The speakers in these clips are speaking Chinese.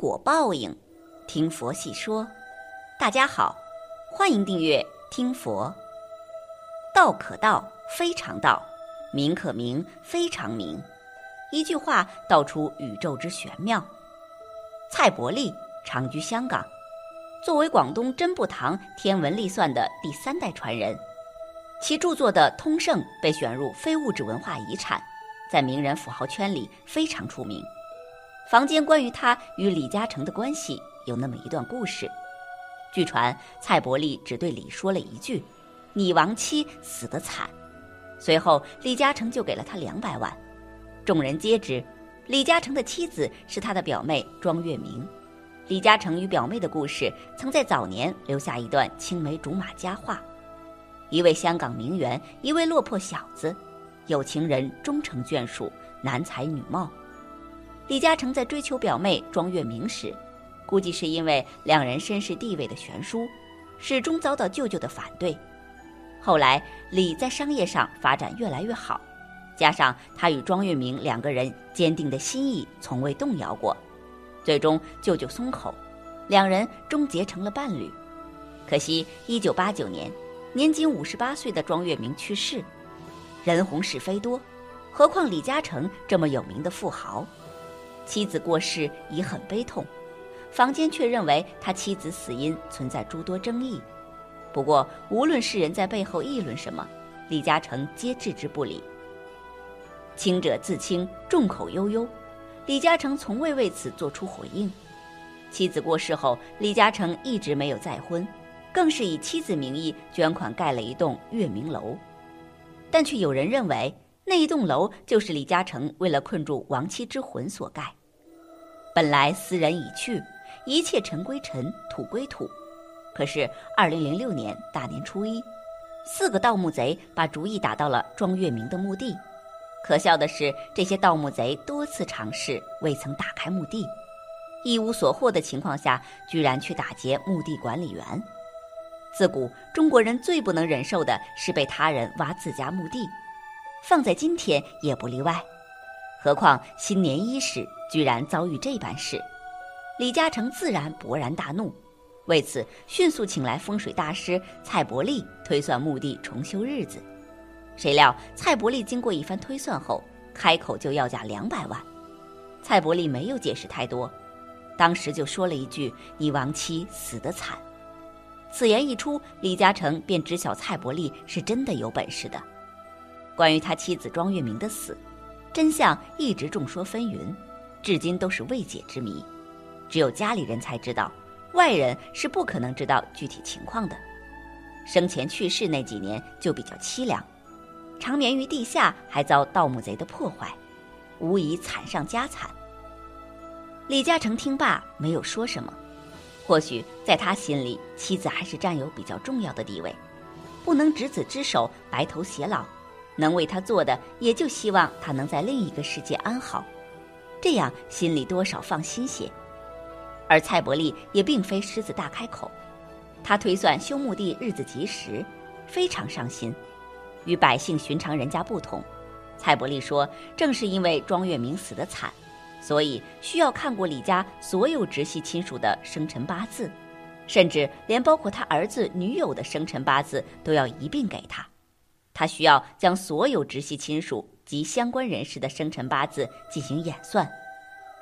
果报应，听佛细说。大家好，欢迎订阅听佛。道可道，非常道；名可名，非常名。一句话道出宇宙之玄妙。蔡伯利长居香港，作为广东真布堂天文历算的第三代传人，其著作的《通胜》被选入非物质文化遗产，在名人富豪圈里非常出名。坊间关于他与李嘉诚的关系有那么一段故事。据传，蔡伯利只对李说了一句：“你亡妻死得惨。”随后，李嘉诚就给了他两百万。众人皆知，李嘉诚的妻子是他的表妹庄月明。李嘉诚与表妹的故事，曾在早年留下一段青梅竹马佳话：一位香港名媛，一位落魄小子，有情人终成眷属，男才女貌。李嘉诚在追求表妹庄月明时，估计是因为两人身世地位的悬殊，始终遭到舅舅的反对。后来李在商业上发展越来越好，加上他与庄月明两个人坚定的心意从未动摇过，最终舅舅松口，两人终结成了伴侣。可惜一九八九年，年仅五十八岁的庄月明去世，人红是非多，何况李嘉诚这么有名的富豪。妻子过世已很悲痛，坊间却认为他妻子死因存在诸多争议。不过，无论世人在背后议论什么，李嘉诚皆置之不理。清者自清，众口悠悠，李嘉诚从未为此做出回应。妻子过世后，李嘉诚一直没有再婚，更是以妻子名义捐款盖了一栋月明楼，但却有人认为那一栋楼就是李嘉诚为了困住亡妻之魂所盖。本来斯人已去，一切尘归尘，土归土。可是二零零六年大年初一，四个盗墓贼把主意打到了庄月明的墓地。可笑的是，这些盗墓贼多次尝试，未曾打开墓地，一无所获的情况下，居然去打劫墓地管理员。自古中国人最不能忍受的是被他人挖自家墓地，放在今天也不例外。何况新年伊始。居然遭遇这般事，李嘉诚自然勃然大怒，为此迅速请来风水大师蔡伯利推算墓地重修日子。谁料蔡伯利经过一番推算后，开口就要价两百万。蔡伯利没有解释太多，当时就说了一句：“你亡妻死得惨。”此言一出，李嘉诚便知晓蔡伯利是真的有本事的。关于他妻子庄月明的死，真相一直众说纷纭。至今都是未解之谜，只有家里人才知道，外人是不可能知道具体情况的。生前去世那几年就比较凄凉，长眠于地下，还遭盗墓贼的破坏，无疑惨上加惨。李嘉诚听罢没有说什么，或许在他心里，妻子还是占有比较重要的地位，不能执子之手白头偕老，能为他做的也就希望他能在另一个世界安好。这样心里多少放心些，而蔡伯利也并非狮子大开口，他推算修墓地日子及时，非常上心。与百姓寻常人家不同，蔡伯利说，正是因为庄月明死得惨，所以需要看过李家所有直系亲属的生辰八字，甚至连包括他儿子、女友的生辰八字都要一并给他。他需要将所有直系亲属。及相关人士的生辰八字进行演算，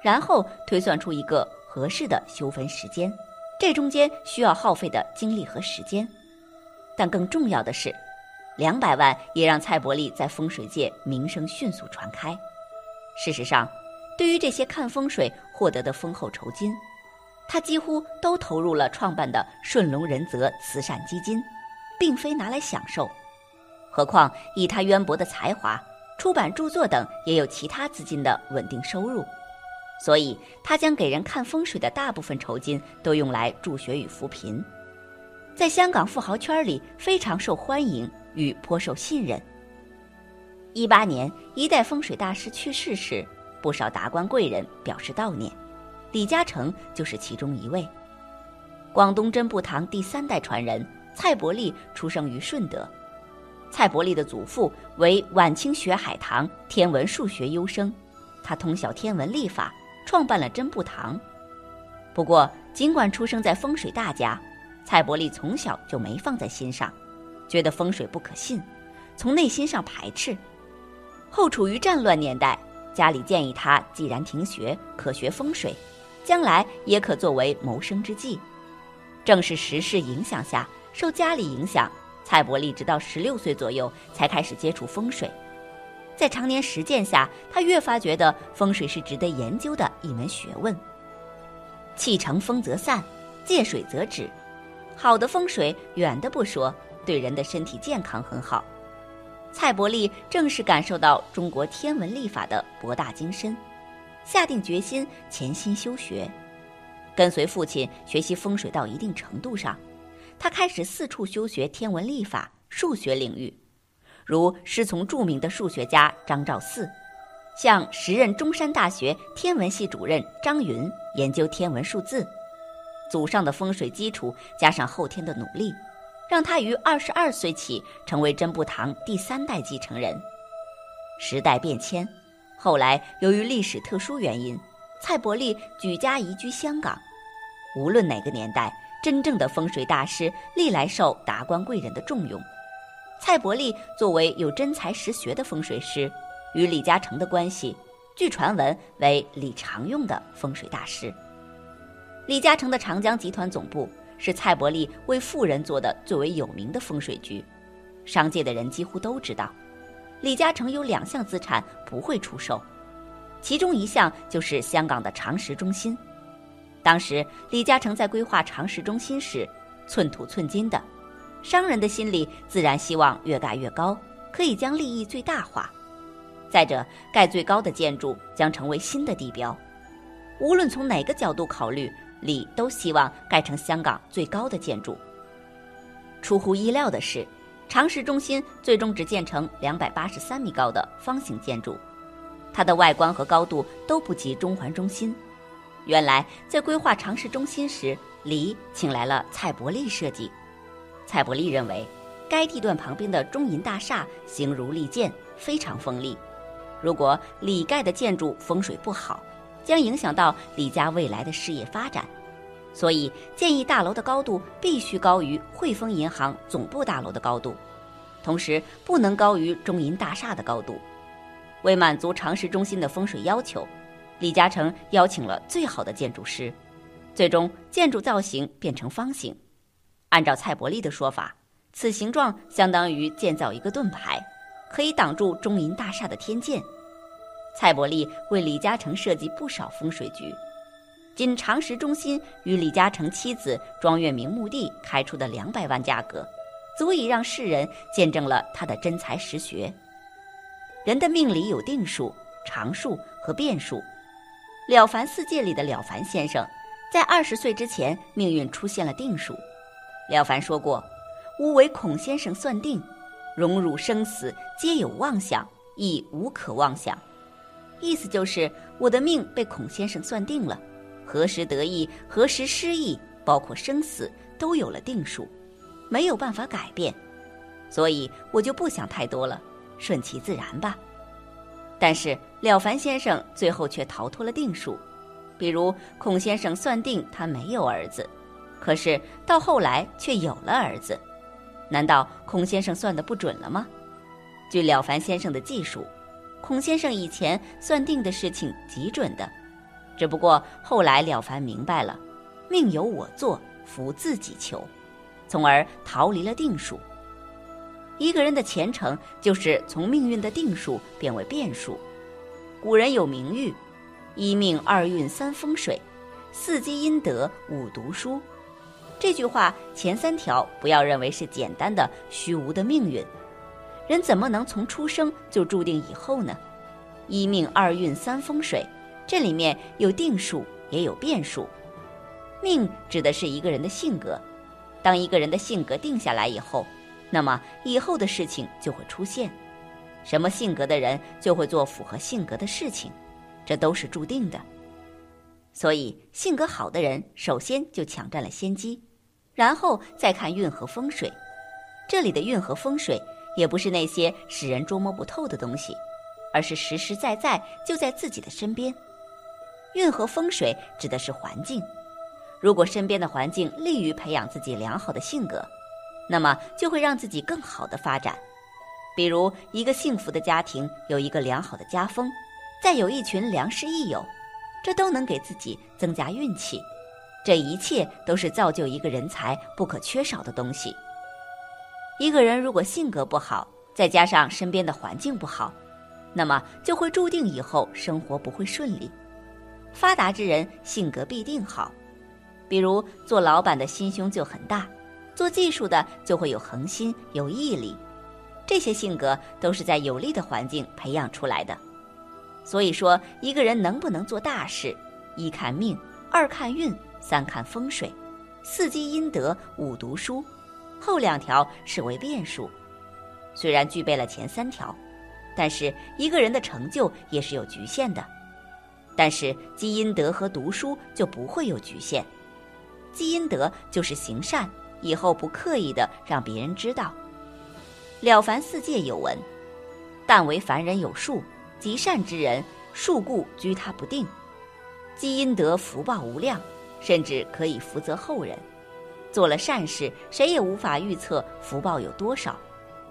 然后推算出一个合适的修坟时间。这中间需要耗费的精力和时间，但更重要的是，两百万也让蔡伯利在风水界名声迅速传开。事实上，对于这些看风水获得的丰厚酬金，他几乎都投入了创办的顺龙仁泽慈善基金，并非拿来享受。何况以他渊博的才华。出版著作等也有其他资金的稳定收入，所以他将给人看风水的大部分酬金都用来助学与扶贫，在香港富豪圈里非常受欢迎与颇受信任。一八年，一代风水大师去世时，不少达官贵人表示悼念，李嘉诚就是其中一位。广东真布堂第三代传人蔡伯利出生于顺德。蔡伯利的祖父为晚清学海棠天文数学优生，他通晓天文历法，创办了真布堂。不过，尽管出生在风水大家，蔡伯利从小就没放在心上，觉得风水不可信，从内心上排斥。后处于战乱年代，家里建议他既然停学，可学风水，将来也可作为谋生之计。正是时势影响下，受家里影响，蔡伯利直到十六岁左右才开始接触风水。在常年实践下，他越发觉得风水是值得研究的一门学问。气成风则散，借水则止。好的风水，远的不说，对人的身体健康很好。蔡伯利正是感受到中国天文历法的博大精深，下定决心潜心修学。跟随父亲学习风水到一定程度上，他开始四处修学天文历法、数学领域。如师从著名的数学家张兆四，向时任中山大学天文系主任张云研究天文数字。祖上的风水基础加上后天的努力，让他于二十二岁起成为真布堂第三代继承人。时代变迁，后来由于历史特殊原因，蔡伯利举家移居香港。无论哪个年代，真正的风水大师历来受达官贵人的重用。蔡伯利作为有真才实学的风水师，与李嘉诚的关系，据传闻为李常用的风水大师。李嘉诚的长江集团总部是蔡伯利为富人做的最为有名的风水局，商界的人几乎都知道，李嘉诚有两项资产不会出售，其中一项就是香港的长实中心。当时李嘉诚在规划长实中心时，寸土寸金的。商人的心里自然希望越盖越高，可以将利益最大化。再者，盖最高的建筑将成为新的地标。无论从哪个角度考虑，李都希望盖成香港最高的建筑。出乎意料的是，长实中心最终只建成两百八十三米高的方形建筑，它的外观和高度都不及中环中心。原来，在规划长实中心时，李请来了蔡伯利设计。蔡伯利认为，该地段旁边的中银大厦形如利剑，非常锋利。如果李盖的建筑风水不好，将影响到李家未来的事业发展。所以建议大楼的高度必须高于汇丰银行总部大楼的高度，同时不能高于中银大厦的高度。为满足长实中心的风水要求，李嘉诚邀请了最好的建筑师，最终建筑造型变成方形。按照蔡伯利的说法，此形状相当于建造一个盾牌，可以挡住中银大厦的天堑。蔡伯利为李嘉诚设计不少风水局，仅长实中心与李嘉诚妻子庄月明墓地开出的两百万价格，足以让世人见证了他的真才实学。人的命里有定数、常数和变数，《了凡四戒》里的了凡先生，在二十岁之前命运出现了定数。了凡说过：“吾为孔先生算定，荣辱生死皆有妄想，亦无可妄想。”意思就是我的命被孔先生算定了，何时得意，何时失意，包括生死都有了定数，没有办法改变，所以我就不想太多了，顺其自然吧。但是了凡先生最后却逃脱了定数，比如孔先生算定他没有儿子。可是到后来却有了儿子，难道孔先生算的不准了吗？据了凡先生的记述，孔先生以前算定的事情极准的，只不过后来了凡明白了，命由我做，福自己求，从而逃离了定数。一个人的前程就是从命运的定数变为变数。古人有名誉：一命二运三风水，四积阴德五读书。这句话前三条不要认为是简单的虚无的命运，人怎么能从出生就注定以后呢？一命二运三风水，这里面有定数也有变数。命指的是一个人的性格，当一个人的性格定下来以后，那么以后的事情就会出现。什么性格的人就会做符合性格的事情，这都是注定的。所以性格好的人首先就抢占了先机。然后再看运河风水，这里的运河风水也不是那些使人捉摸不透的东西，而是实实在在就在自己的身边。运河风水指的是环境，如果身边的环境利于培养自己良好的性格，那么就会让自己更好的发展。比如，一个幸福的家庭有一个良好的家风，再有一群良师益友，这都能给自己增加运气。这一切都是造就一个人才不可缺少的东西。一个人如果性格不好，再加上身边的环境不好，那么就会注定以后生活不会顺利。发达之人性格必定好，比如做老板的心胸就很大，做技术的就会有恒心有毅力。这些性格都是在有利的环境培养出来的，所以说一个人能不能做大事，一看命，二看运，三看风水，四积阴德，五读书，后两条视为变数。虽然具备了前三条，但是一个人的成就也是有局限的。但是积阴德和读书就不会有局限，积阴德就是行善，以后不刻意的让别人知道。了凡四戒有闻：“但为凡人有术，极善之人，术故居他不定。积阴德，福报无量，甚至可以福泽后人。做了善事，谁也无法预测福报有多少，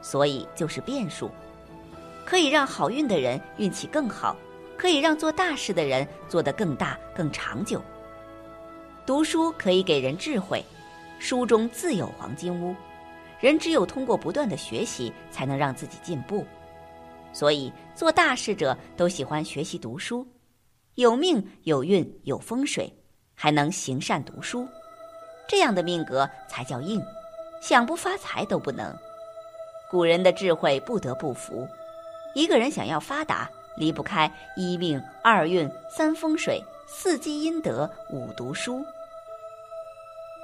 所以就是变数，可以让好运的人运气更好，可以让做大事的人做得更大更长久。读书可以给人智慧，书中自有黄金屋。”人只有通过不断的学习，才能让自己进步。所以，做大事者都喜欢学习读书，有命有运有风水，还能行善读书，这样的命格才叫硬，想不发财都不能。古人的智慧不得不服。一个人想要发达，离不开一命二运三风水四积阴德五读书。